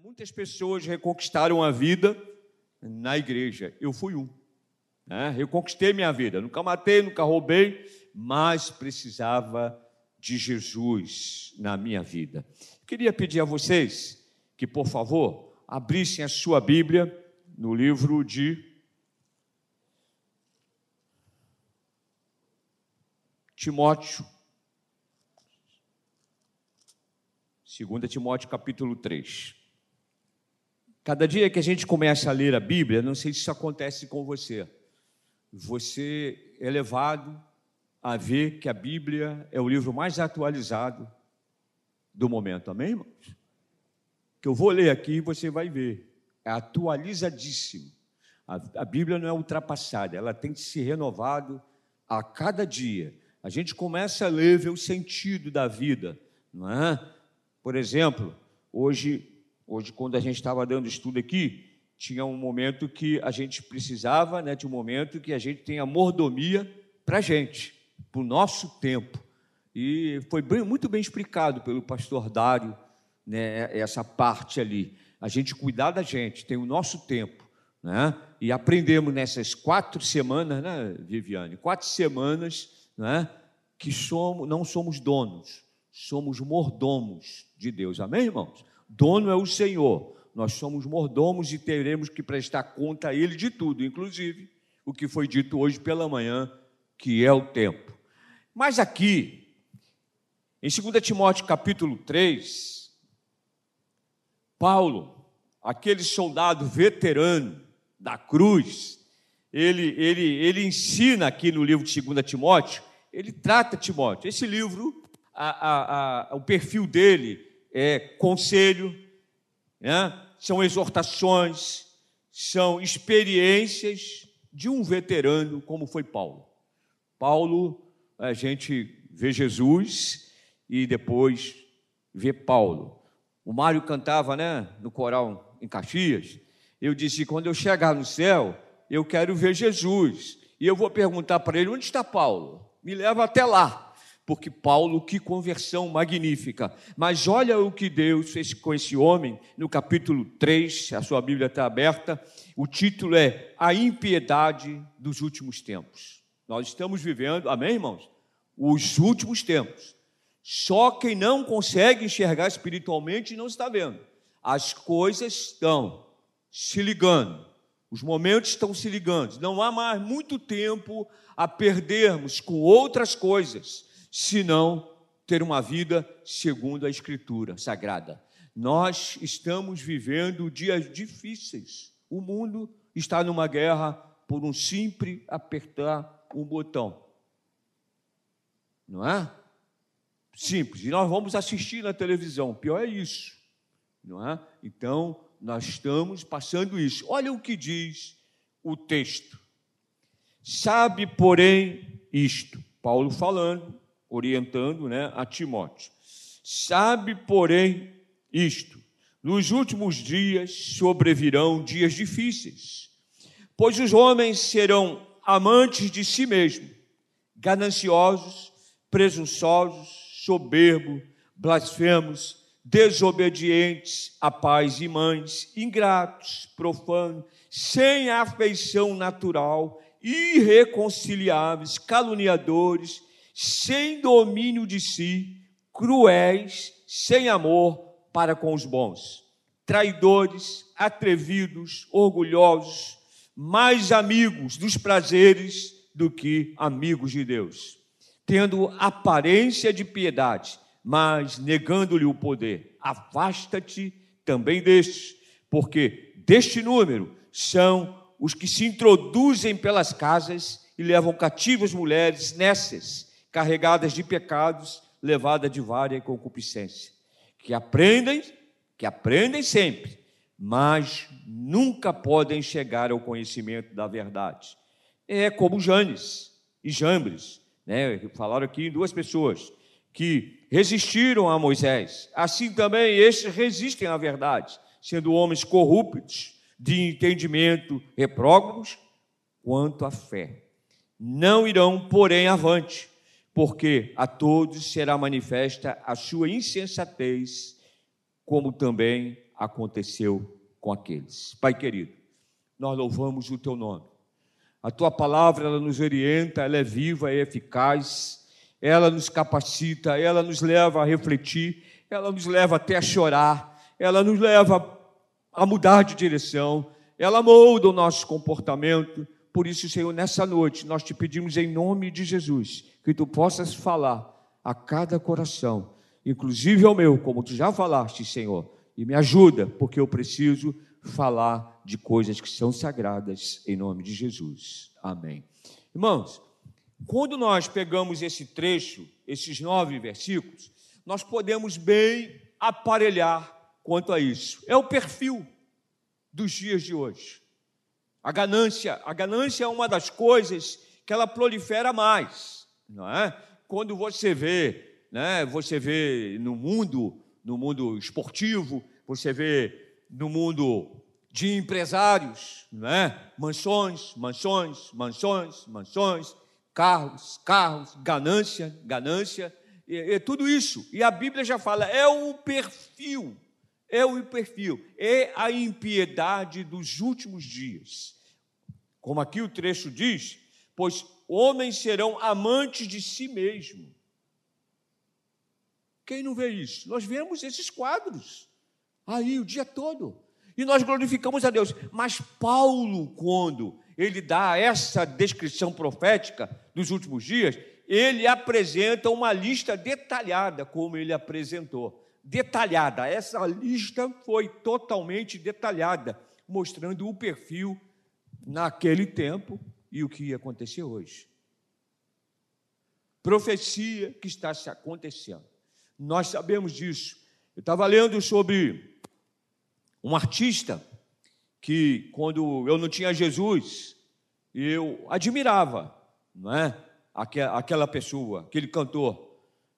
Muitas pessoas reconquistaram a vida na igreja. Eu fui um. Né? Eu conquistei minha vida. Nunca matei, nunca roubei, mas precisava de Jesus na minha vida. Queria pedir a vocês que, por favor, abrissem a sua Bíblia no livro de Timóteo. 2 Timóteo capítulo 3. Cada dia que a gente começa a ler a Bíblia, não sei se isso acontece com você, você é levado a ver que a Bíblia é o livro mais atualizado do momento, amém, irmãos? Que eu vou ler aqui e você vai ver, é atualizadíssimo. A, Bíblia não é ultrapassada, ela tem se renovado a cada dia. A gente começa a ler, ver o sentido da vida, não é? Por exemplo, hoje Hoje, quando a gente estava dando estudo aqui, tinha um momento que a gente precisava, né, de um momento que a gente tenha mordomia para a gente, para o nosso tempo. E foi bem, muito bem explicado pelo pastor Dário, né, essa parte ali. A gente cuidar da gente, tem o nosso tempo. Né? E aprendemos nessas quatro semanas, né, Viviane? Quatro semanas né, que somos, não somos donos, somos mordomos de Deus. Amém, irmãos? Dono é o Senhor. Nós somos mordomos e teremos que prestar conta a Ele de tudo, inclusive o que foi dito hoje pela manhã, que é o tempo. Mas aqui, em 2 Timóteo capítulo 3, Paulo, aquele soldado veterano da cruz, ele, ele, ele ensina aqui no livro de 2 Timóteo, ele trata Timóteo. Esse livro, a, a, a, o perfil dele é conselho, né? são exortações, são experiências de um veterano como foi Paulo. Paulo, a gente vê Jesus e depois vê Paulo. O Mário cantava, né, no coral em Caxias. Eu disse: quando eu chegar no céu, eu quero ver Jesus. E eu vou perguntar para ele: onde está Paulo? Me leva até lá porque Paulo, que conversão magnífica. Mas olha o que Deus fez com esse homem no capítulo 3, a sua Bíblia está aberta. O título é A Impiedade dos Últimos Tempos. Nós estamos vivendo, amém, irmãos? Os últimos tempos. Só quem não consegue enxergar espiritualmente não está vendo. As coisas estão se ligando, os momentos estão se ligando. Não há mais muito tempo a perdermos com outras coisas senão ter uma vida segundo a Escritura Sagrada. Nós estamos vivendo dias difíceis. O mundo está numa guerra por um simples apertar um botão. Não é? Simples. E nós vamos assistir na televisão. Pior é isso. Não é? Então, nós estamos passando isso. Olha o que diz o texto. Sabe, porém, isto. Paulo falando, orientando né, a Timóteo. Sabe, porém, isto: nos últimos dias sobrevirão dias difíceis, pois os homens serão amantes de si mesmos, gananciosos, presunçosos, soberbos, blasfemos, desobedientes a pais e mães, ingratos, profanos, sem afeição natural, irreconciliáveis, caluniadores, sem domínio de si, cruéis, sem amor para com os bons, traidores, atrevidos, orgulhosos, mais amigos dos prazeres do que amigos de Deus, tendo aparência de piedade, mas negando-lhe o poder. Afasta-te também destes, porque deste número são os que se introduzem pelas casas e levam cativas mulheres nessas carregadas de pecados, levadas de vária concupiscência, que aprendem, que aprendem sempre, mas nunca podem chegar ao conhecimento da verdade. É como Janes e Jambres, né? Falaram aqui em duas pessoas que resistiram a Moisés. Assim também estes resistem à verdade, sendo homens corruptos, de entendimento repróbados quanto à fé. Não irão, porém, avante, porque a todos será manifesta a sua insensatez, como também aconteceu com aqueles. Pai querido, nós louvamos o teu nome. A tua palavra ela nos orienta, ela é viva, é eficaz, ela nos capacita, ela nos leva a refletir, ela nos leva até a chorar, ela nos leva a mudar de direção, ela molda o nosso comportamento. Por isso, Senhor, nessa noite nós te pedimos em nome de Jesus que tu possas falar a cada coração, inclusive ao meu, como tu já falaste, Senhor, e me ajuda, porque eu preciso falar de coisas que são sagradas em nome de Jesus. Amém. Irmãos, quando nós pegamos esse trecho, esses nove versículos, nós podemos bem aparelhar quanto a isso. É o perfil dos dias de hoje. A ganância, a ganância é uma das coisas que ela prolifera mais, não é? Quando você vê, né, você vê no mundo, no mundo esportivo, você vê no mundo de empresários, né? Mansões, mansões, mansões, mansões, carros, carros, ganância, ganância, é, tudo isso. E a Bíblia já fala, é o perfil, é o perfil, é a impiedade dos últimos dias. Como aqui o trecho diz, pois homens serão amantes de si mesmo. Quem não vê isso? Nós vemos esses quadros aí o dia todo. E nós glorificamos a Deus. Mas Paulo, quando ele dá essa descrição profética dos últimos dias, ele apresenta uma lista detalhada, como ele apresentou. Detalhada. Essa lista foi totalmente detalhada, mostrando o perfil naquele tempo e o que ia acontecer hoje. Profecia que está se acontecendo. Nós sabemos disso. Eu estava lendo sobre um artista que, quando eu não tinha Jesus, eu admirava, não é? Aquela pessoa, aquele cantor.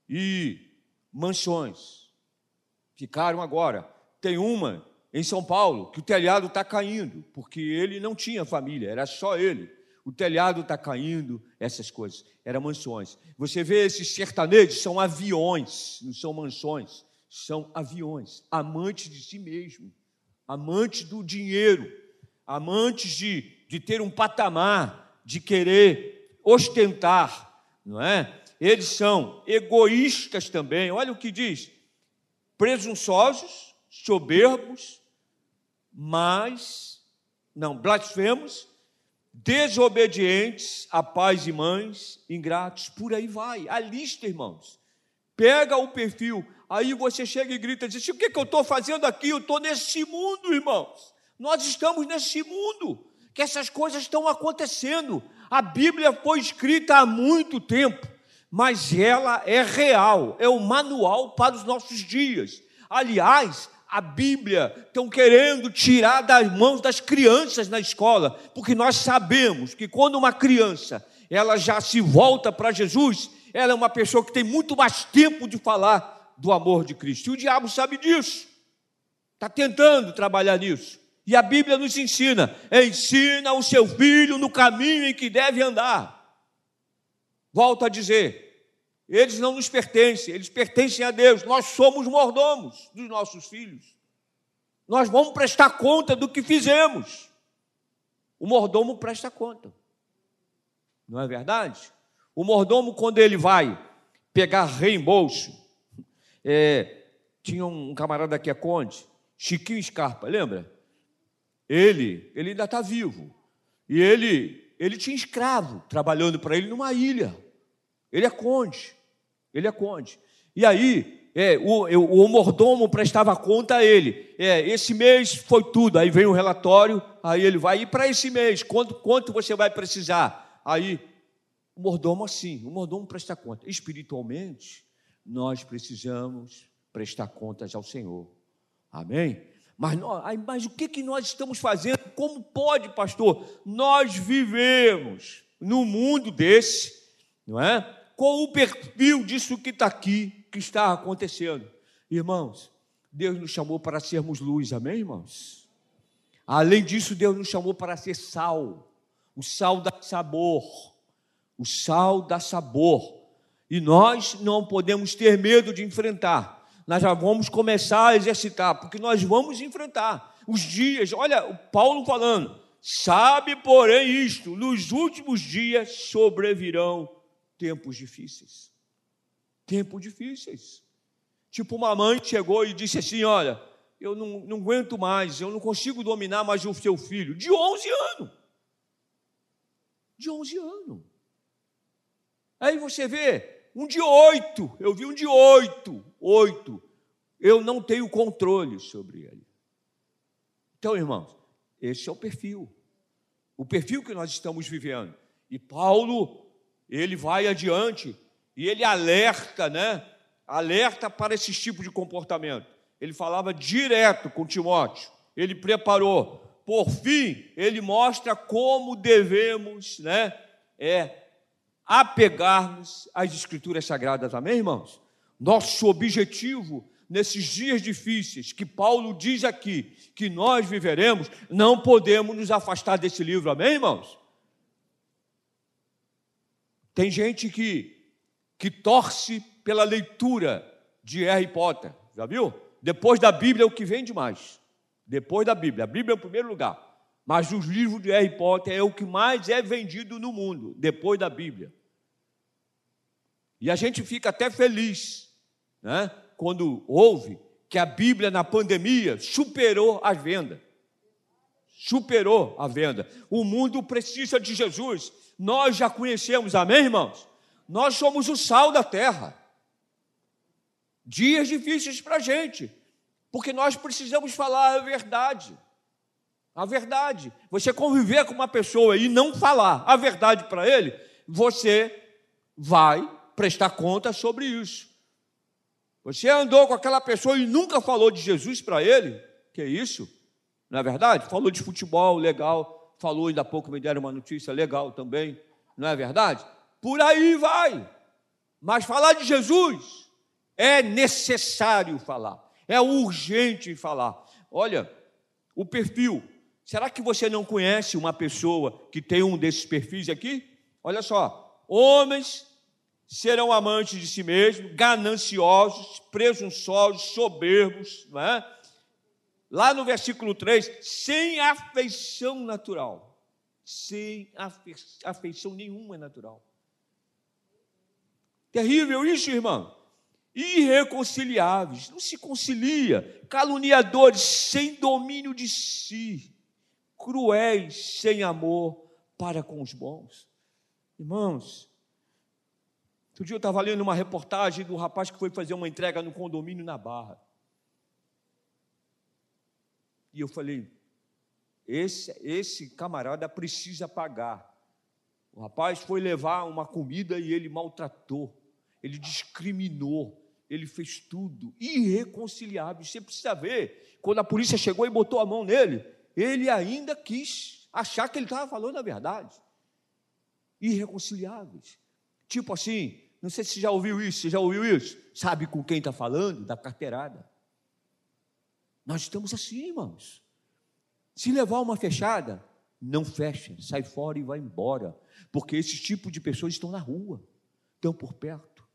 E mansões ficaram agora. Tem uma em São Paulo que o telhado está caindo, porque ele não tinha família, era só ele. O telhado está caindo, essas coisas. Eram mansões. Você vê esses sertanejos, são aviões, não são mansões, são aviões, amantes de si mesmo amantes do dinheiro, amantes de, de ter um patamar, de querer ostentar, não é? Eles são egoístas também, olha o que diz: presunçosos, soberbos, mas, não, blasfemos, desobedientes a pais e mães, ingratos, por aí vai. A lista, irmãos. Pega o perfil, Aí você chega e grita, diz: o que, que eu estou fazendo aqui? Eu estou nesse mundo, irmãos. Nós estamos nesse mundo, que essas coisas estão acontecendo. A Bíblia foi escrita há muito tempo, mas ela é real, é o manual para os nossos dias. Aliás, a Bíblia estão querendo tirar das mãos das crianças na escola, porque nós sabemos que quando uma criança ela já se volta para Jesus, ela é uma pessoa que tem muito mais tempo de falar do amor de Cristo. E o diabo sabe disso, está tentando trabalhar nisso. E a Bíblia nos ensina: ensina o seu filho no caminho em que deve andar. Volto a dizer, eles não nos pertencem, eles pertencem a Deus. Nós somos mordomos dos nossos filhos. Nós vamos prestar conta do que fizemos. O mordomo presta conta. Não é verdade? O mordomo, quando ele vai pegar reembolso é, tinha um camarada aqui, a Conde, Chiquinho Scarpa, lembra? Ele, ele ainda está vivo. E ele, ele tinha escravo trabalhando para ele numa ilha. Ele é conde. Ele é conde. E aí, é, o, o, o mordomo prestava conta a ele. É, esse mês foi tudo. Aí vem o relatório, aí ele vai, e para esse mês, quanto, quanto você vai precisar? Aí, o mordomo assim, o mordomo presta conta. Espiritualmente, nós precisamos prestar contas ao Senhor. Amém? Mas, nós, mas o que, que nós estamos fazendo? Como pode, pastor? Nós vivemos no mundo desse, não é? Com o perfil disso que está aqui, que está acontecendo. Irmãos, Deus nos chamou para sermos luz, amém, irmãos? Além disso, Deus nos chamou para ser sal. O sal dá sabor. O sal dá sabor. E nós não podemos ter medo de enfrentar. nós já vamos começar a exercitar, porque nós vamos enfrentar os dias. Olha, o Paulo falando, sabe, porém, isto: nos últimos dias sobrevirão tempos difíceis. Tempos difíceis. Tipo, uma mãe chegou e disse assim: Olha, eu não, não aguento mais, eu não consigo dominar mais o seu filho, de 11 anos. De 11 anos. Aí você vê, um de oito, eu vi um de oito, oito. Eu não tenho controle sobre ele. Então, irmãos, esse é o perfil. O perfil que nós estamos vivendo. E Paulo, ele vai adiante e ele alerta, né? Alerta para esse tipo de comportamento. Ele falava direto com Timóteo. Ele preparou. Por fim, ele mostra como devemos, né? É apegarmos às Escrituras Sagradas. Amém, irmãos? Nosso objetivo nesses dias difíceis que Paulo diz aqui que nós viveremos, não podemos nos afastar desse livro. Amém, irmãos? Tem gente que, que torce pela leitura de Harry Potter, já viu? Depois da Bíblia é o que vem demais. Depois da Bíblia. A Bíblia é o primeiro lugar. Mas os livros de Harry Potter é o que mais é vendido no mundo, depois da Bíblia. E a gente fica até feliz, né, quando ouve que a Bíblia na pandemia superou as vendas. Superou a venda. O mundo precisa de Jesus. Nós já conhecemos, amém, irmãos? Nós somos o sal da terra. Dias difíceis para a gente, porque nós precisamos falar a verdade. A verdade. Você conviver com uma pessoa e não falar a verdade para ele, você vai prestar conta sobre isso. Você andou com aquela pessoa e nunca falou de Jesus para ele, que é isso? Não é verdade? Falou de futebol, legal. Falou, ainda há pouco me deram uma notícia legal também, não é verdade? Por aí vai. Mas falar de Jesus é necessário falar, é urgente falar. Olha, o perfil Será que você não conhece uma pessoa que tem um desses perfis aqui? Olha só: homens serão amantes de si mesmos, gananciosos, presunçosos, soberbos, não é? Lá no versículo 3, sem afeição natural. Sem afeição nenhuma natural. Terrível isso, irmão. Irreconciliáveis, não se concilia, caluniadores, sem domínio de si cruéis sem amor para com os bons. Irmãos, outro dia eu estava lendo uma reportagem do rapaz que foi fazer uma entrega no condomínio na Barra. E eu falei, esse, esse camarada precisa pagar. O rapaz foi levar uma comida e ele maltratou, ele discriminou, ele fez tudo, irreconciliável. Você precisa ver, quando a polícia chegou e botou a mão nele, ele ainda quis achar que ele estava falando a verdade. Irreconciliáveis. Tipo assim, não sei se você já ouviu isso, você já ouviu isso? Sabe com quem está falando? Da carteirada. Nós estamos assim, irmãos. Se levar uma fechada, não fecha, sai fora e vai embora. Porque esse tipo de pessoas estão na rua, estão por perto.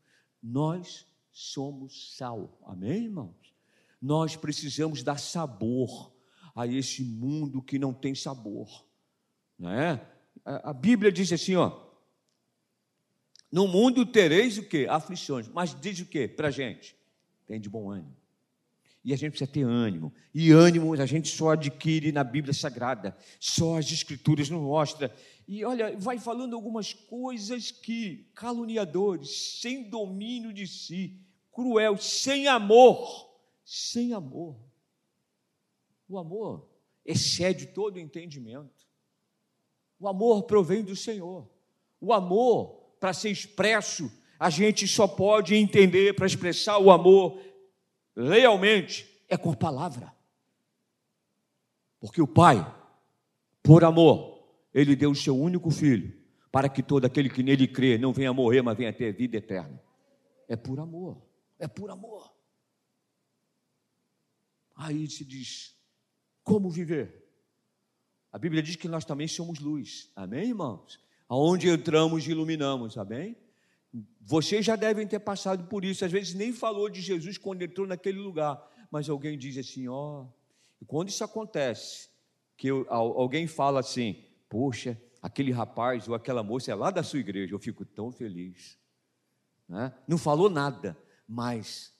Nós somos sal. Amém, irmãos? Nós precisamos dar sabor a esse mundo que não tem sabor. Não é? A Bíblia diz assim, ó, no mundo tereis o que? Aflições. Mas diz o que para a gente? Tem de bom ânimo. E a gente precisa ter ânimo. E ânimo a gente só adquire na Bíblia Sagrada. Só as Escrituras nos mostram. E olha, vai falando algumas coisas que caluniadores, sem domínio de si, cruel, sem amor. Sem amor. O amor excede todo entendimento. O amor provém do Senhor. O amor, para ser expresso, a gente só pode entender para expressar o amor realmente é com a palavra. Porque o Pai, por amor, ele deu o seu único filho, para que todo aquele que nele crê não venha morrer, mas venha ter vida eterna. É por amor, é por amor. Aí se diz: como viver? A Bíblia diz que nós também somos luz. Amém, irmãos? Aonde entramos, iluminamos. Amém? Vocês já devem ter passado por isso. Às vezes nem falou de Jesus quando entrou naquele lugar, mas alguém diz assim: ó. Oh. E quando isso acontece, que eu, alguém fala assim: poxa, aquele rapaz ou aquela moça é lá da sua igreja, eu fico tão feliz. Né? Não falou nada, mas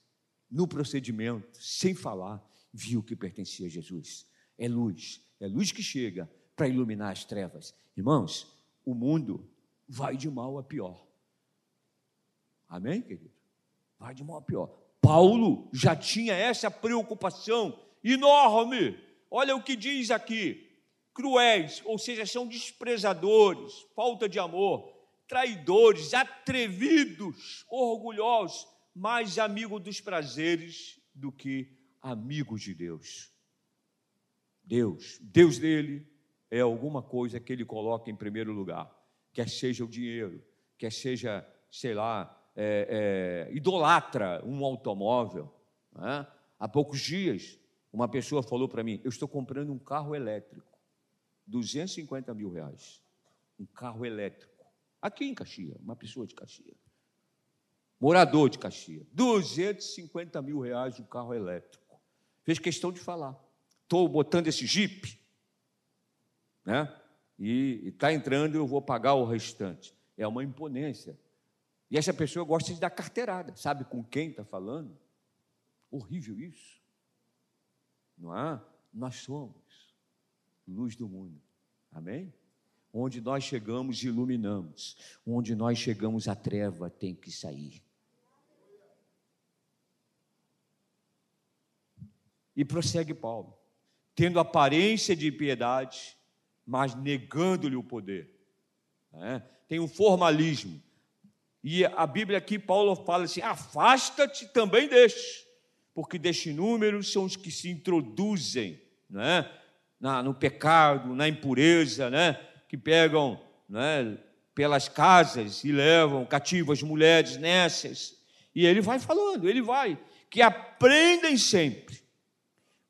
no procedimento, sem falar, viu que pertencia a Jesus. É luz, é luz que chega para iluminar as trevas. Irmãos, o mundo vai de mal a pior. Amém, querido? Vai de mal a pior. Paulo já tinha essa preocupação enorme. Olha o que diz aqui: cruéis, ou seja, são desprezadores, falta de amor, traidores, atrevidos, orgulhosos, mais amigos dos prazeres do que amigos de Deus. Deus, Deus dele é alguma coisa que ele coloca em primeiro lugar, quer seja o dinheiro, quer seja, sei lá, é, é, idolatra um automóvel. Né? Há poucos dias, uma pessoa falou para mim: Eu estou comprando um carro elétrico, 250 mil reais. Um carro elétrico. Aqui em Caxias, uma pessoa de Caxias. Morador de Caxias. 250 mil reais um carro elétrico. Fez questão de falar. Estou botando esse Jeep, né? E está entrando, eu vou pagar o restante. É uma imponência. E essa pessoa gosta de dar carteirada, sabe com quem está falando? Horrível isso. Não é? Nós somos luz do mundo. Amém? Onde nós chegamos, iluminamos. Onde nós chegamos, a treva tem que sair. E prossegue Paulo, tendo aparência de piedade, mas negando-lhe o poder. É? Tem um formalismo e a Bíblia aqui, Paulo fala assim: afasta-te também destes, porque deste número são os que se introduzem né, na, no pecado, na impureza, né, que pegam né, pelas casas e levam cativas mulheres nessas. E ele vai falando, ele vai, que aprendem sempre,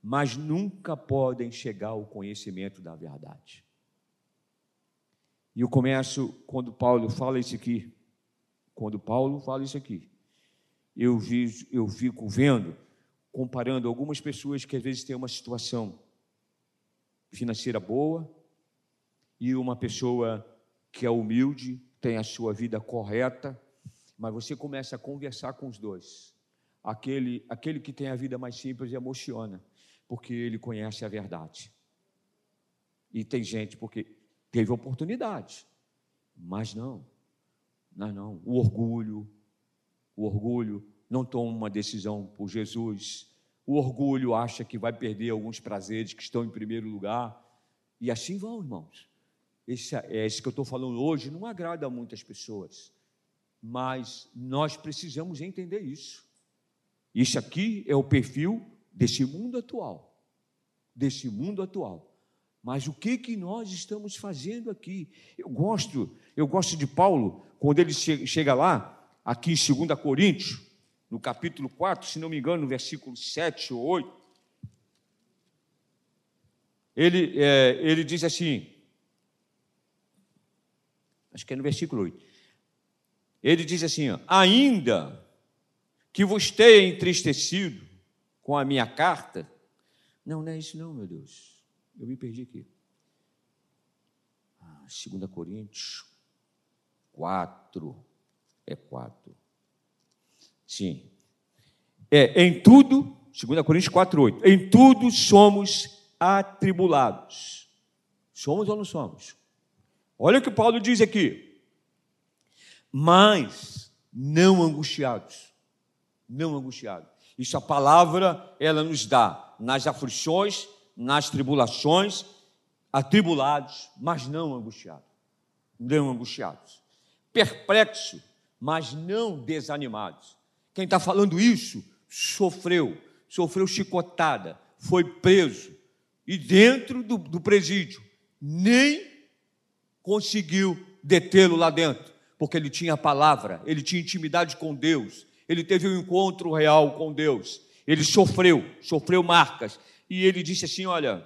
mas nunca podem chegar ao conhecimento da verdade. E eu começo, quando Paulo fala isso aqui, quando Paulo fala isso aqui, eu, vi, eu fico vendo, comparando algumas pessoas que às vezes têm uma situação financeira boa e uma pessoa que é humilde, tem a sua vida correta, mas você começa a conversar com os dois. Aquele, aquele que tem a vida mais simples emociona, porque ele conhece a verdade. E tem gente porque teve oportunidade, mas não. Não, não. O orgulho, o orgulho não toma uma decisão por Jesus. O orgulho acha que vai perder alguns prazeres que estão em primeiro lugar. E assim vão, irmãos. Esse, é esse que eu estou falando hoje não agrada a muitas pessoas. Mas nós precisamos entender isso. Isso aqui é o perfil desse mundo atual. Desse mundo atual. Mas o que que nós estamos fazendo aqui? Eu gosto, eu gosto de Paulo, quando ele chega lá, aqui em 2 Coríntios, no capítulo 4, se não me engano, no versículo 7 ou 8, ele, é, ele diz assim, acho que é no versículo 8, ele diz assim: ainda que vos tenha entristecido com a minha carta, não, não é isso, não, meu Deus. Eu me perdi aqui. Ah, 2 Coríntios 4. É 4. Sim. É, em tudo, 2 Coríntios 4, 8. Em tudo somos atribulados. Somos ou não somos? Olha o que Paulo diz aqui. Mas não angustiados. Não angustiados. Isso a palavra, ela nos dá nas aflições, nas tribulações, atribulados, mas não angustiados. Não angustiados. Perplexos, mas não desanimados. Quem está falando isso sofreu, sofreu chicotada, foi preso e dentro do, do presídio nem conseguiu detê-lo lá dentro, porque ele tinha a palavra, ele tinha intimidade com Deus, ele teve um encontro real com Deus, ele sofreu, sofreu marcas, e ele disse assim: Olha,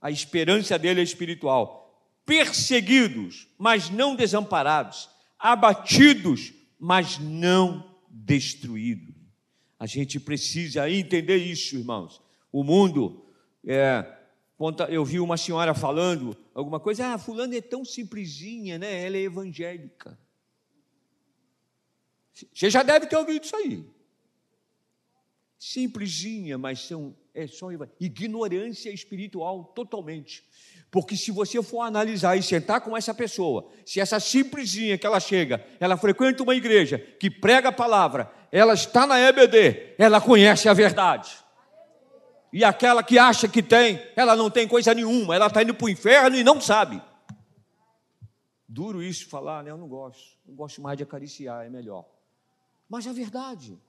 a esperança dele é espiritual. Perseguidos, mas não desamparados. Abatidos, mas não destruído. A gente precisa entender isso, irmãos. O mundo, é, eu vi uma senhora falando alguma coisa, ah, fulano é tão simplesinha, né? Ela é evangélica. Você já deve ter ouvido isso aí. Simplesinha, mas são, é só ignorância espiritual totalmente. Porque se você for analisar e sentar com essa pessoa, se essa simplesinha que ela chega, ela frequenta uma igreja que prega a palavra, ela está na EBD, ela conhece a verdade. E aquela que acha que tem, ela não tem coisa nenhuma, ela está indo para o inferno e não sabe. Duro isso falar, né? Eu não gosto. Eu gosto mais de acariciar, é melhor. Mas é verdade.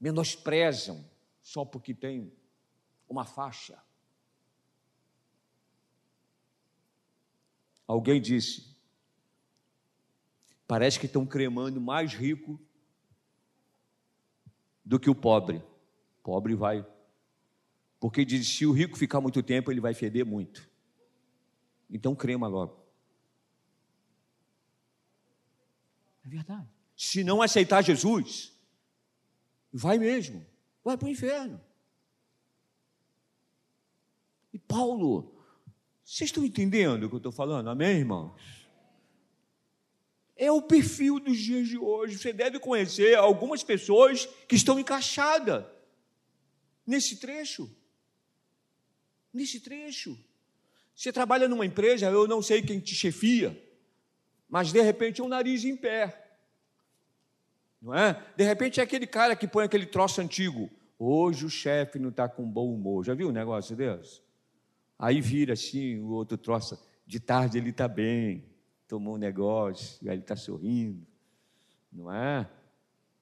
Menosprezam só porque tem uma faixa. Alguém disse: parece que estão cremando mais rico do que o pobre. O pobre vai. Porque diz: se o rico ficar muito tempo, ele vai feder muito. Então crema logo. É verdade. Se não aceitar Jesus, vai mesmo, vai para o inferno. E Paulo vocês estão entendendo o que eu estou falando? Amém, irmãos? É o perfil dos dias de hoje. Você deve conhecer algumas pessoas que estão encaixadas nesse trecho. Nesse trecho. Você trabalha numa empresa, eu não sei quem te chefia, mas de repente é um nariz em pé. Não é? De repente é aquele cara que põe aquele troço antigo. Hoje o chefe não está com bom humor. Já viu um negócio desse? Aí vira assim, o outro troça, de tarde ele está bem, tomou um negócio, aí ele está sorrindo, não é?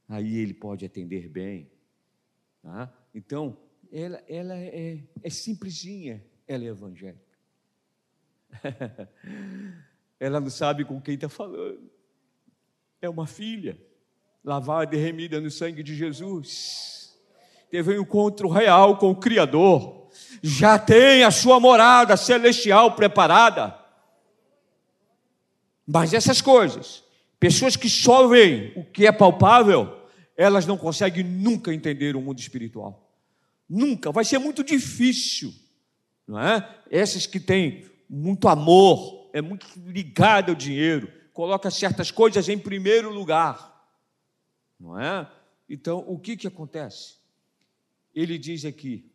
Aí ele pode atender bem. Tá? Então, ela, ela é, é simplesinha, ela é evangélica. ela não sabe com quem está falando. É uma filha, lavada e remida no sangue de Jesus. Teve um encontro real com o Criador já tem a sua morada celestial preparada. Mas essas coisas, pessoas que só veem o que é palpável, elas não conseguem nunca entender o mundo espiritual. Nunca, vai ser muito difícil, não é? Essas que têm muito amor, é muito ligada ao dinheiro, coloca certas coisas em primeiro lugar, não é? Então, o que que acontece? Ele diz aqui: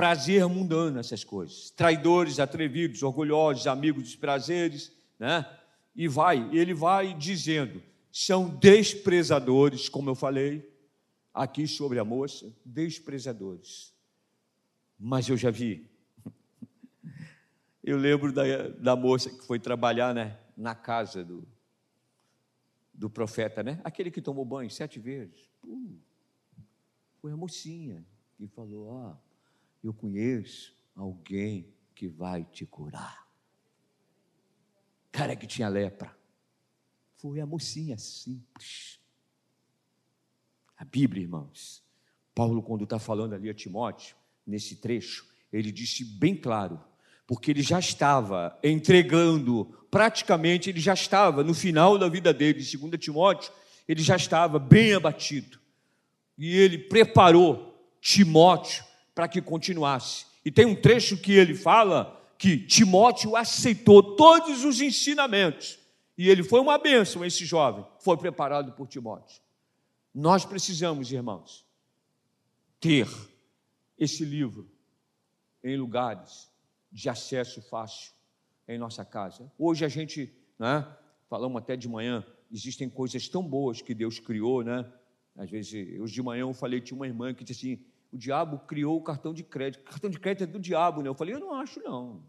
prazer mundano essas coisas. Traidores, atrevidos, orgulhosos, amigos dos prazeres, né? E vai, ele vai dizendo, são desprezadores, como eu falei aqui sobre a moça, desprezadores. Mas eu já vi. Eu lembro da, da moça que foi trabalhar né, na casa do, do profeta, né? Aquele que tomou banho sete vezes. Uh, foi a mocinha que falou: Ó, oh, eu conheço alguém que vai te curar. Cara que tinha lepra. Foi a mocinha simples. A Bíblia, irmãos. Paulo, quando está falando ali a Timóteo, nesse trecho, ele disse bem claro, porque ele já estava entregando, praticamente ele já estava no final da vida dele, segundo Timóteo, ele já estava bem abatido. E ele preparou Timóteo para que continuasse. E tem um trecho que ele fala que Timóteo aceitou todos os ensinamentos. E ele foi uma bênção, esse jovem, foi preparado por Timóteo. Nós precisamos, irmãos, ter esse livro em lugares de acesso fácil em nossa casa. Hoje a gente, né, falamos até de manhã, existem coisas tão boas que Deus criou, né? Às vezes, hoje de manhã eu falei, tinha uma irmã que disse assim, o diabo criou o cartão de crédito. O cartão de crédito é do diabo, né? Eu falei, eu não acho, não.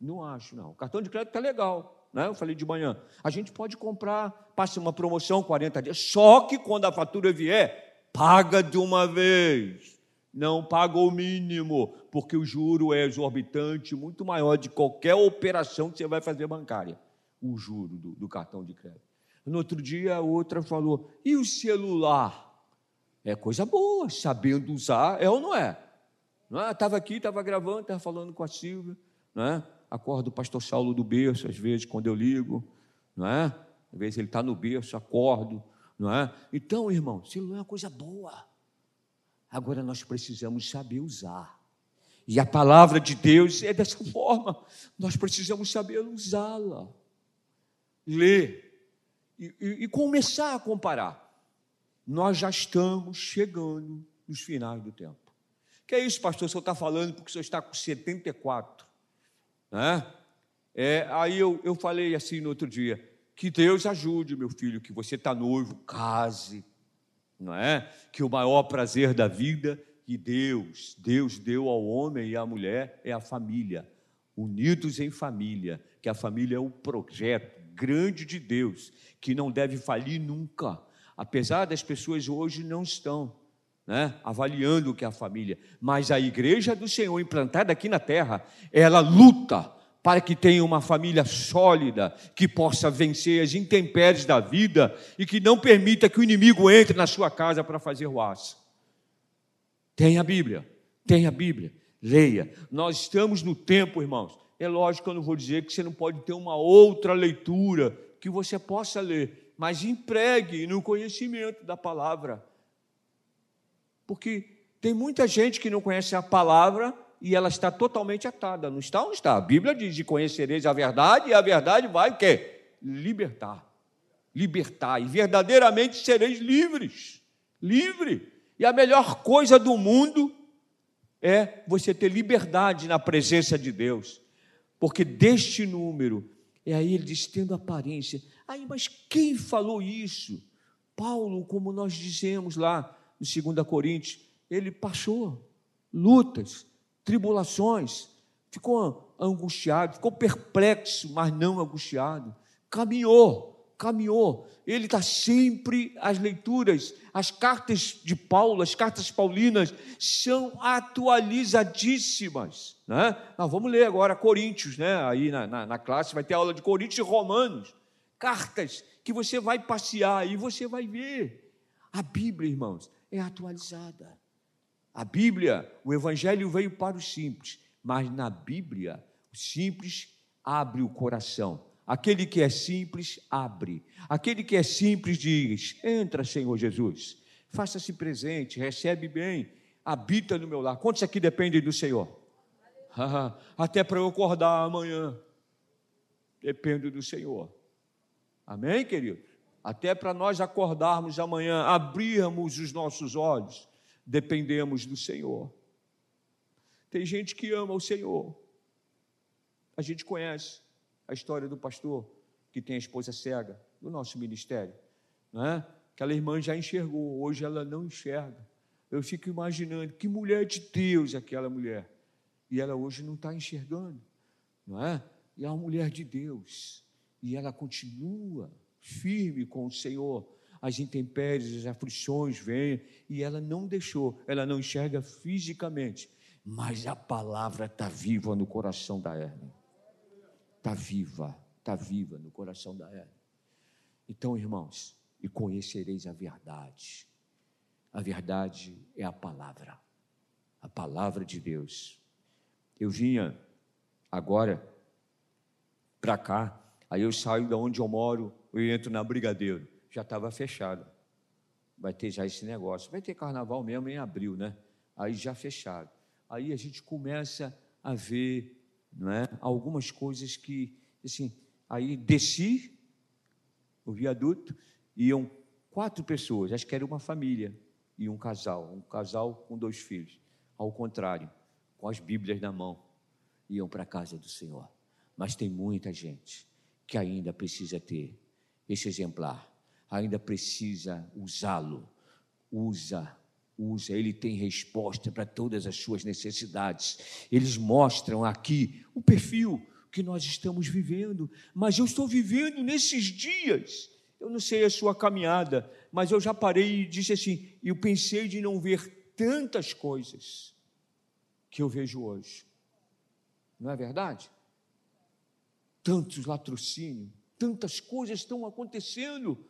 Não acho, não. O cartão de crédito é legal, né? Eu falei de manhã. A gente pode comprar, passa uma promoção, 40 dias. Só que quando a fatura vier, paga de uma vez. Não paga o mínimo, porque o juro é exorbitante, muito maior de qualquer operação que você vai fazer bancária. O juro do, do cartão de crédito. No outro dia, outra falou: e o celular? É coisa boa, sabendo usar, é ou não é? Não é? Estava aqui, estava gravando, estava falando com a Silvia, não é? Acordo o pastor Saulo do berço, às vezes, quando eu ligo, não é? Às vezes ele está no berço, acordo, não é? Então, irmão, celular é uma coisa boa. Agora nós precisamos saber usar. E a palavra de Deus é dessa forma. Nós precisamos saber usá-la. Ler e, e, e começar a comparar. Nós já estamos chegando nos finais do tempo. Que é isso, pastor? O senhor está falando porque o senhor está com 74. Né? É, aí eu, eu falei assim no outro dia: que Deus ajude, meu filho, que você está noivo, case, não é? Que o maior prazer da vida que Deus, Deus deu ao homem e à mulher é a família, unidos em família, que a família é o projeto grande de Deus, que não deve falir nunca. Apesar das pessoas hoje não estão né, avaliando o que é a família, mas a igreja do Senhor implantada aqui na terra, ela luta para que tenha uma família sólida, que possa vencer as intempéries da vida e que não permita que o inimigo entre na sua casa para fazer o aço. Tem a Bíblia, tem a Bíblia, leia. Nós estamos no tempo, irmãos. É lógico que eu não vou dizer que você não pode ter uma outra leitura que você possa ler, mas empregue no conhecimento da palavra. Porque tem muita gente que não conhece a palavra e ela está totalmente atada, não está? Não está. A Bíblia diz: de conhecereis a verdade, e a verdade vai o quê? Libertar. Libertar. E verdadeiramente sereis livres. Livre. E a melhor coisa do mundo é você ter liberdade na presença de Deus. Porque deste número, é aí ele diz, tendo aparência. Aí, mas quem falou isso? Paulo, como nós dizemos lá no 2 Coríntios, ele passou lutas, tribulações, ficou angustiado, ficou perplexo, mas não angustiado, caminhou, caminhou. Ele está sempre, as leituras, as cartas de Paulo, as cartas paulinas, são atualizadíssimas. Né? Nós vamos ler agora Coríntios, né? aí na, na, na classe vai ter aula de Coríntios e Romanos. Cartas que você vai passear e você vai ver. A Bíblia, irmãos, é atualizada. A Bíblia, o Evangelho veio para os simples, mas na Bíblia, o simples abre o coração Aquele que é simples, abre. Aquele que é simples, diz: Entra, Senhor Jesus. Faça-se presente, recebe bem, habita no meu lar. Quantos aqui dependem do Senhor? Até para eu acordar amanhã. Dependo do Senhor. Amém, querido? Até para nós acordarmos amanhã, abrirmos os nossos olhos, dependemos do Senhor. Tem gente que ama o Senhor. A gente conhece a história do pastor que tem a esposa cega do nosso ministério, não é? Aquela irmã já enxergou, hoje ela não enxerga. Eu fico imaginando que mulher de Deus aquela mulher. E ela hoje não está enxergando, não é? E é uma mulher de Deus. E ela continua firme com o Senhor. As intempéries, as aflições vêm e ela não deixou, ela não enxerga fisicamente, mas a palavra está viva no coração da Herme está viva, está viva no coração da Eva. Então, irmãos, e conhecereis a verdade. A verdade é a palavra, a palavra de Deus. Eu vinha agora para cá, aí eu saio da onde eu moro, eu entro na Brigadeiro, já estava fechado. Vai ter já esse negócio. Vai ter carnaval mesmo em abril, né? Aí já fechado. Aí a gente começa a ver não é? algumas coisas que, assim, aí desci o viaduto, iam quatro pessoas, acho que era uma família, e um casal, um casal com dois filhos, ao contrário, com as Bíblias na mão, iam para a casa do Senhor. Mas tem muita gente que ainda precisa ter esse exemplar, ainda precisa usá-lo. Usa usa, ele tem resposta para todas as suas necessidades. Eles mostram aqui o perfil que nós estamos vivendo, mas eu estou vivendo nesses dias. Eu não sei a sua caminhada, mas eu já parei e disse assim: eu pensei de não ver tantas coisas que eu vejo hoje. Não é verdade? Tantos latrocínios, tantas coisas estão acontecendo.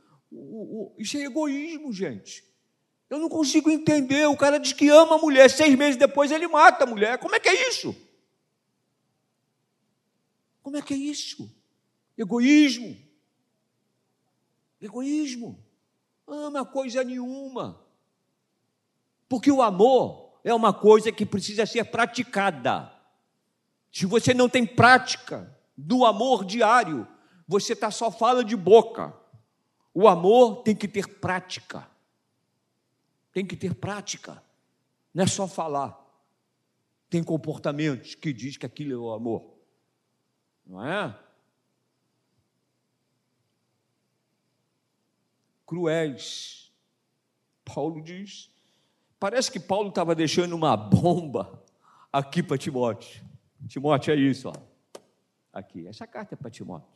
Isso é egoísmo, gente. Eu não consigo entender. O cara diz que ama a mulher, seis meses depois ele mata a mulher. Como é que é isso? Como é que é isso? Egoísmo. Egoísmo. Ama coisa nenhuma. Porque o amor é uma coisa que precisa ser praticada. Se você não tem prática do amor diário, você tá só fala de boca. O amor tem que ter prática. Tem que ter prática. Não é só falar. Tem comportamentos que diz que aquilo é o amor. Não é? Cruéis. Paulo diz. Parece que Paulo estava deixando uma bomba aqui para Timóteo. Timóteo é isso, ó. Aqui. Essa carta é para Timóteo.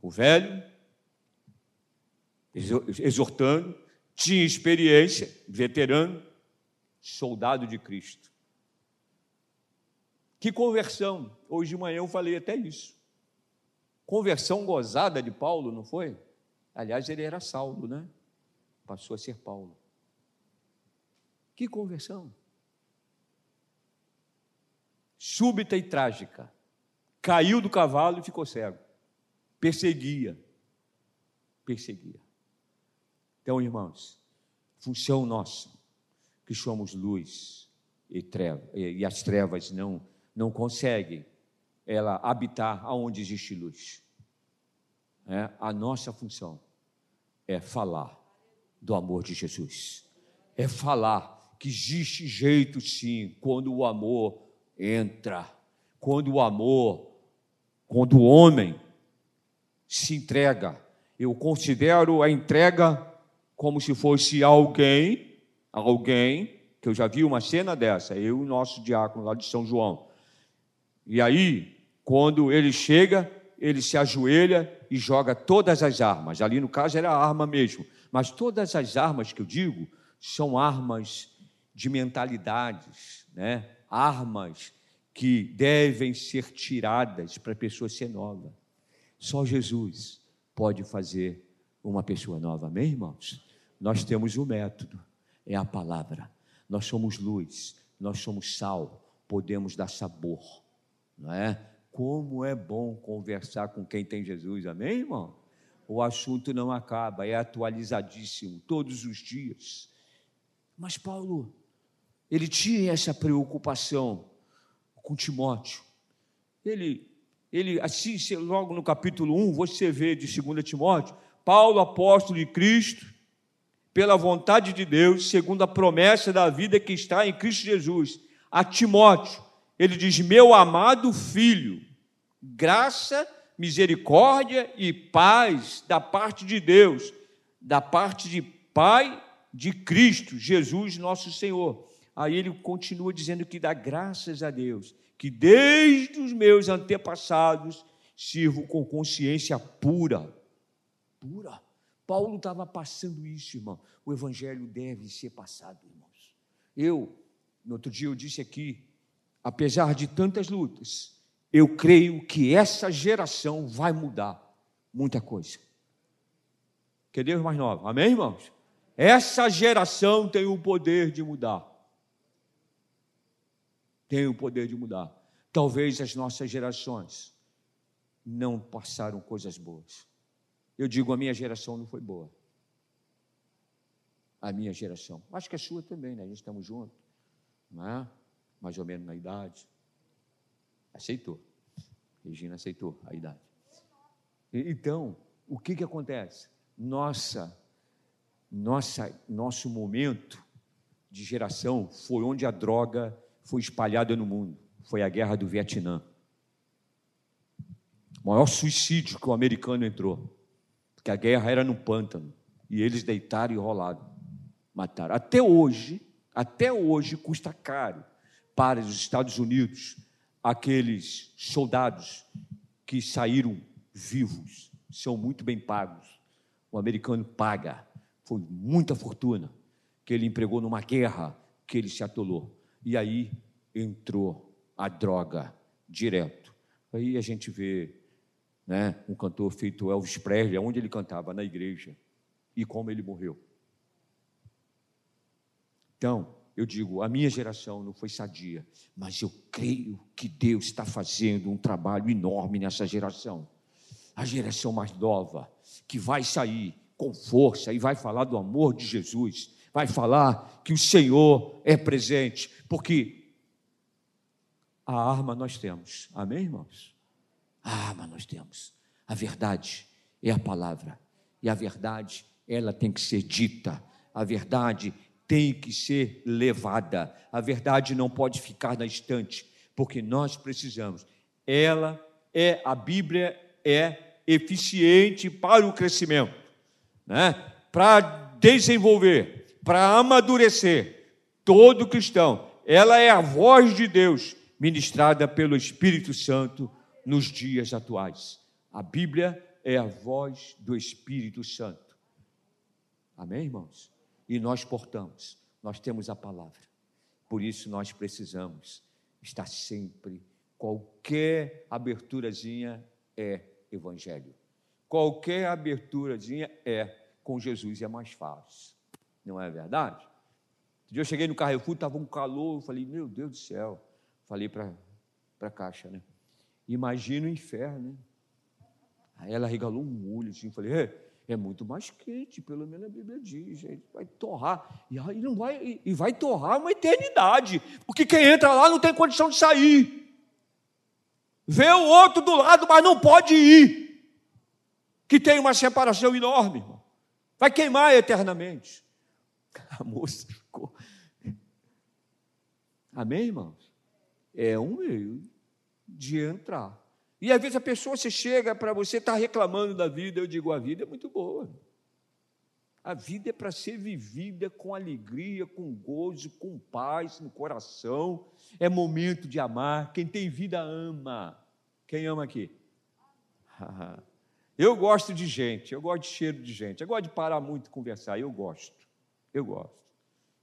O velho, exortando, tinha experiência, veterano, soldado de Cristo. Que conversão! Hoje de manhã eu falei até isso. Conversão gozada de Paulo, não foi? Aliás, ele era Saulo, né? Passou a ser Paulo. Que conversão! Súbita e trágica. Caiu do cavalo e ficou cego. Perseguia. Perseguia. Então, irmãos, função nossa, que somos luz e, treva, e as trevas não, não conseguem ela habitar aonde existe luz. É, a nossa função é falar do amor de Jesus, é falar que existe jeito sim quando o amor entra, quando o amor, quando o homem se entrega. Eu considero a entrega como se fosse alguém, alguém, que eu já vi uma cena dessa, eu e o nosso diácono lá de São João. E aí, quando ele chega, ele se ajoelha e joga todas as armas. Ali no caso era a arma mesmo, mas todas as armas que eu digo são armas de mentalidades, né? Armas que devem ser tiradas para a pessoa ser nova. Só Jesus pode fazer uma pessoa nova, amém, irmãos? Nós temos o um método, é a palavra. Nós somos luz, nós somos sal, podemos dar sabor, não é? Como é bom conversar com quem tem Jesus, amém, irmão? O assunto não acaba, é atualizadíssimo todos os dias. Mas Paulo, ele tinha essa preocupação com Timóteo. Ele, ele assim, logo no capítulo 1, você vê de 2 Timóteo, Paulo, apóstolo de Cristo, pela vontade de Deus, segundo a promessa da vida que está em Cristo Jesus, a Timóteo, ele diz: Meu amado filho, graça, misericórdia e paz da parte de Deus, da parte de Pai de Cristo, Jesus, nosso Senhor. Aí ele continua dizendo que dá graças a Deus, que desde os meus antepassados sirvo com consciência pura. Pura Paulo estava passando isso, irmão. O evangelho deve ser passado, irmãos. Eu, no outro dia, eu disse aqui, apesar de tantas lutas, eu creio que essa geração vai mudar muita coisa. Que Deus mais nova. Amém, irmãos? Essa geração tem o poder de mudar. Tem o poder de mudar. Talvez as nossas gerações não passaram coisas boas. Eu digo, a minha geração não foi boa. A minha geração. Acho que a sua também, né? A gente estamos juntos, não é? Mais ou menos na idade. Aceitou. Regina aceitou a idade. Então, o que que acontece? Nossa, nossa, nosso momento de geração foi onde a droga foi espalhada no mundo. Foi a guerra do Vietnã. O maior suicídio que o americano entrou porque a guerra era no pântano, e eles deitaram e rolaram, mataram. Até hoje, até hoje custa caro para os Estados Unidos aqueles soldados que saíram vivos, são muito bem pagos. O americano paga, foi muita fortuna que ele empregou numa guerra que ele se atolou. E aí entrou a droga direto. Aí a gente vê né? um cantor feito Elvis Presley, onde ele cantava? Na igreja. E como ele morreu. Então, eu digo, a minha geração não foi sadia, mas eu creio que Deus está fazendo um trabalho enorme nessa geração. a geração mais nova, que vai sair com força e vai falar do amor de Jesus, vai falar que o Senhor é presente, porque a arma nós temos, amém, irmãos? A arma nós temos, a verdade é a palavra, e a verdade, ela tem que ser dita, a verdade tem que ser levada, a verdade não pode ficar na estante, porque nós precisamos, ela é, a Bíblia é eficiente para o crescimento, né? para desenvolver, para amadurecer todo cristão. Ela é a voz de Deus ministrada pelo Espírito Santo nos dias atuais. A Bíblia é a voz do Espírito Santo. Amém, irmãos? E nós portamos, nós temos a palavra. Por isso nós precisamos estar sempre, qualquer aberturazinha é evangelho. Qualquer aberturazinha é com Jesus é mais fácil. Não é verdade? Um dia eu cheguei no Carrefour, estava um calor, eu falei, meu Deus do céu. Falei para a caixa, né? Imagina o inferno, né? Aí ela regalou um olho assim, falei, é, é muito mais quente, pelo menos a Bíblia diz, gente, vai torrar. E aí não vai, e vai torrar uma eternidade, porque quem entra lá não tem condição de sair. Vê o outro do lado, mas não pode ir. Que tem uma separação enorme, irmão. Vai queimar eternamente. A moça ficou. Amém, irmãos? É um meio de entrar. E às vezes a pessoa se chega para você, está reclamando da vida, eu digo, a vida é muito boa. A vida é para ser vivida com alegria, com gozo, com paz no coração. É momento de amar. Quem tem vida ama. Quem ama aqui? Eu gosto de gente, eu gosto de cheiro de gente, eu gosto de parar muito e conversar, eu gosto, eu gosto.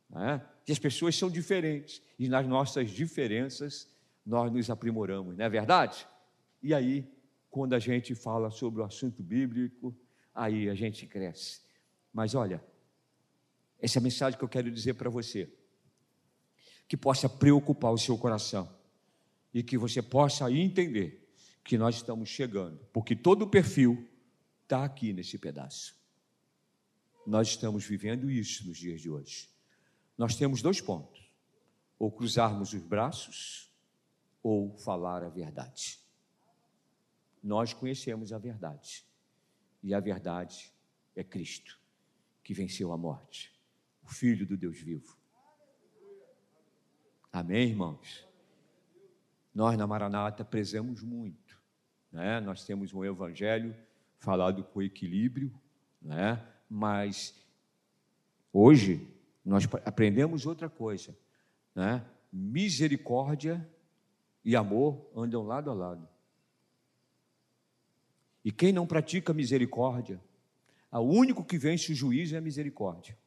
Né? E as pessoas são diferentes, e nas nossas diferenças nós nos aprimoramos, não é verdade? E aí, quando a gente fala sobre o assunto bíblico, aí a gente cresce. Mas olha, essa é a mensagem que eu quero dizer para você, que possa preocupar o seu coração e que você possa entender que nós estamos chegando, porque todo o perfil está aqui nesse pedaço. Nós estamos vivendo isso nos dias de hoje. Nós temos dois pontos: ou cruzarmos os braços, ou falar a verdade. Nós conhecemos a verdade, e a verdade é Cristo que venceu a morte, o Filho do Deus vivo. Amém, irmãos? Nós na Maranata prezamos muito, né? nós temos um evangelho falado com equilíbrio, né? Mas hoje nós aprendemos outra coisa, né? misericórdia e amor andam lado a lado. E quem não pratica misericórdia o único que vence o juízo é a misericórdia.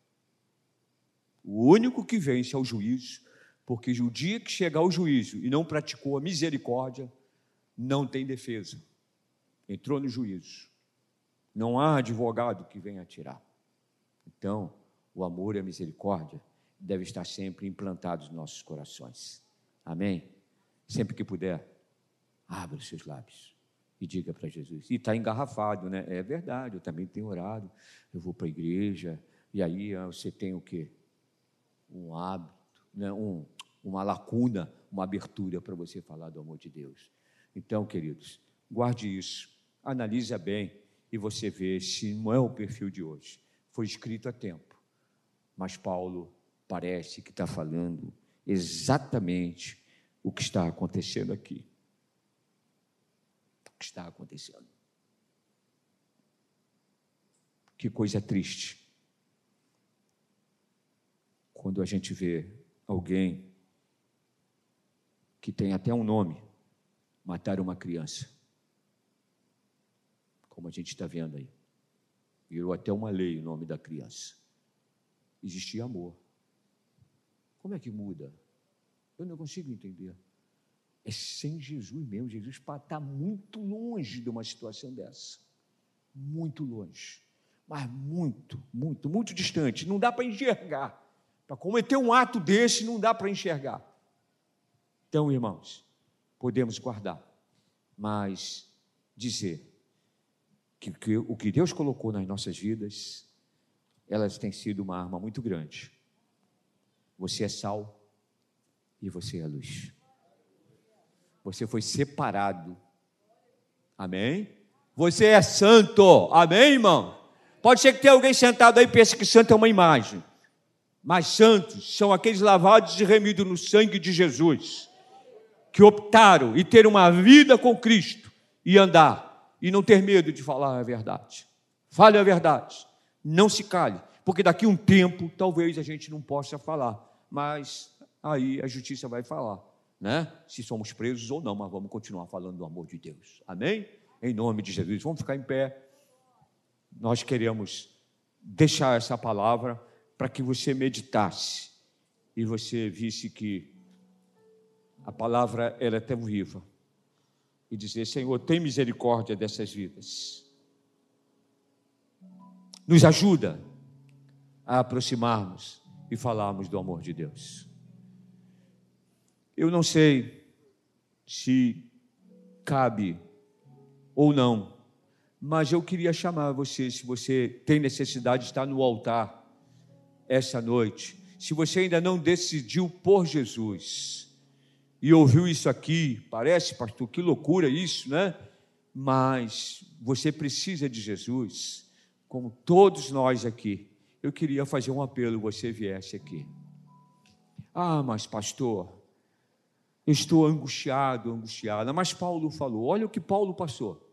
O único que vence é o juízo, porque o dia que chegar o juízo e não praticou a misericórdia, não tem defesa. Entrou no juízo. Não há advogado que venha tirar. Então, o amor e a misericórdia devem estar sempre implantados nos nossos corações. Amém? Sempre que puder, abra os seus lábios e diga para Jesus. E está engarrafado, né? É verdade, eu também tenho orado, eu vou para a igreja, e aí ah, você tem o quê? Um hábito, né? um, uma lacuna, uma abertura para você falar do amor de Deus. Então, queridos, guarde isso, analise bem e você vê se não é o perfil de hoje. Foi escrito a tempo, mas Paulo parece que está falando exatamente o que está acontecendo aqui que está acontecendo. Que coisa triste. Quando a gente vê alguém que tem até um nome matar uma criança. Como a gente está vendo aí. Virou até uma lei o nome da criança. Existia amor. Como é que muda? Eu não consigo entender. É sem Jesus mesmo. Jesus está muito longe de uma situação dessa. Muito longe. Mas muito, muito, muito distante. Não dá para enxergar. Para cometer um ato desse, não dá para enxergar. Então, irmãos, podemos guardar, mas dizer que, que o que Deus colocou nas nossas vidas, elas têm sido uma arma muito grande. Você é sal e você é luz. Você foi separado. Amém? Você é santo. Amém, irmão? Pode ser que tenha alguém sentado aí e pense que santo é uma imagem. Mas santos são aqueles lavados e remidos no sangue de Jesus, que optaram e ter uma vida com Cristo e andar e não ter medo de falar a verdade. Fale a verdade. Não se cale, porque daqui a um tempo talvez a gente não possa falar, mas aí a justiça vai falar, né? Se somos presos ou não, mas vamos continuar falando do amor de Deus. Amém? Em nome de Jesus. Vamos ficar em pé. Nós queremos deixar essa palavra para que você meditasse e você visse que a palavra era tão viva. E dizer: Senhor, tem misericórdia dessas vidas. Nos ajuda a aproximarmos e falarmos do amor de Deus. Eu não sei se cabe ou não, mas eu queria chamar você, se você tem necessidade de estar no altar essa noite, se você ainda não decidiu por Jesus e ouviu isso aqui, parece, pastor, que loucura isso, né? Mas você precisa de Jesus, como todos nós aqui. Eu queria fazer um apelo, você viesse aqui. Ah, mas pastor, eu estou angustiado, angustiada. Mas Paulo falou, olha o que Paulo passou.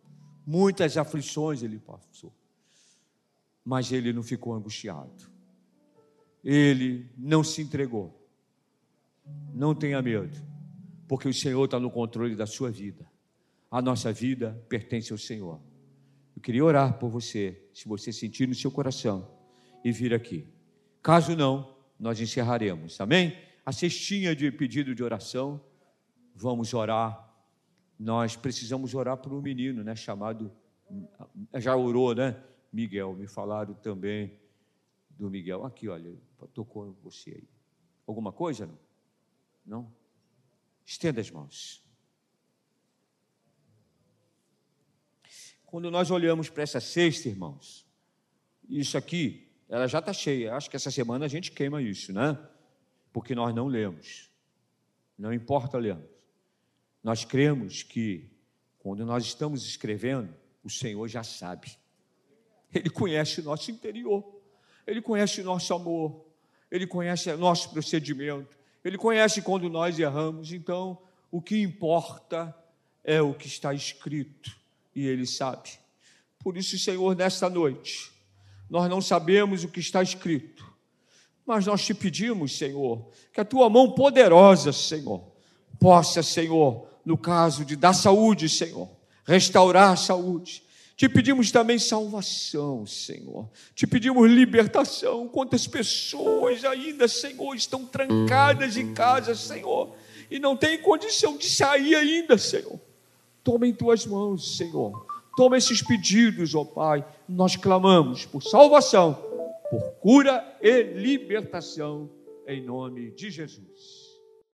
Muitas aflições ele passou. Mas ele não ficou angustiado ele não se entregou. Não tenha medo, porque o Senhor está no controle da sua vida. A nossa vida pertence ao Senhor. Eu queria orar por você, se você sentir no seu coração e vir aqui. Caso não, nós encerraremos, amém? A cestinha de pedido de oração, vamos orar. Nós precisamos orar por um menino, né, chamado, já orou, né? Miguel, me falaram também do Miguel. Aqui, olha, tocou você aí. Alguma coisa? Não? Não? Estenda as mãos. Quando nós olhamos para essa cesta, irmãos, isso aqui, ela já está cheia. Acho que essa semana a gente queima isso, né? Porque nós não lemos. Não importa lemos. Nós cremos que quando nós estamos escrevendo, o Senhor já sabe. Ele conhece o nosso interior. Ele conhece o nosso amor, Ele conhece o nosso procedimento, Ele conhece quando nós erramos. Então, o que importa é o que está escrito e Ele sabe. Por isso, Senhor, nesta noite, nós não sabemos o que está escrito, mas nós te pedimos, Senhor, que a tua mão poderosa, Senhor, possa, Senhor, no caso de dar saúde, Senhor, restaurar a saúde, te pedimos também salvação, Senhor. Te pedimos libertação. Quantas pessoas ainda, Senhor, estão trancadas em casa, Senhor, e não têm condição de sair ainda, Senhor. Toma em tuas mãos, Senhor. Toma esses pedidos, ó Pai. Nós clamamos por salvação, por cura e libertação, em nome de Jesus.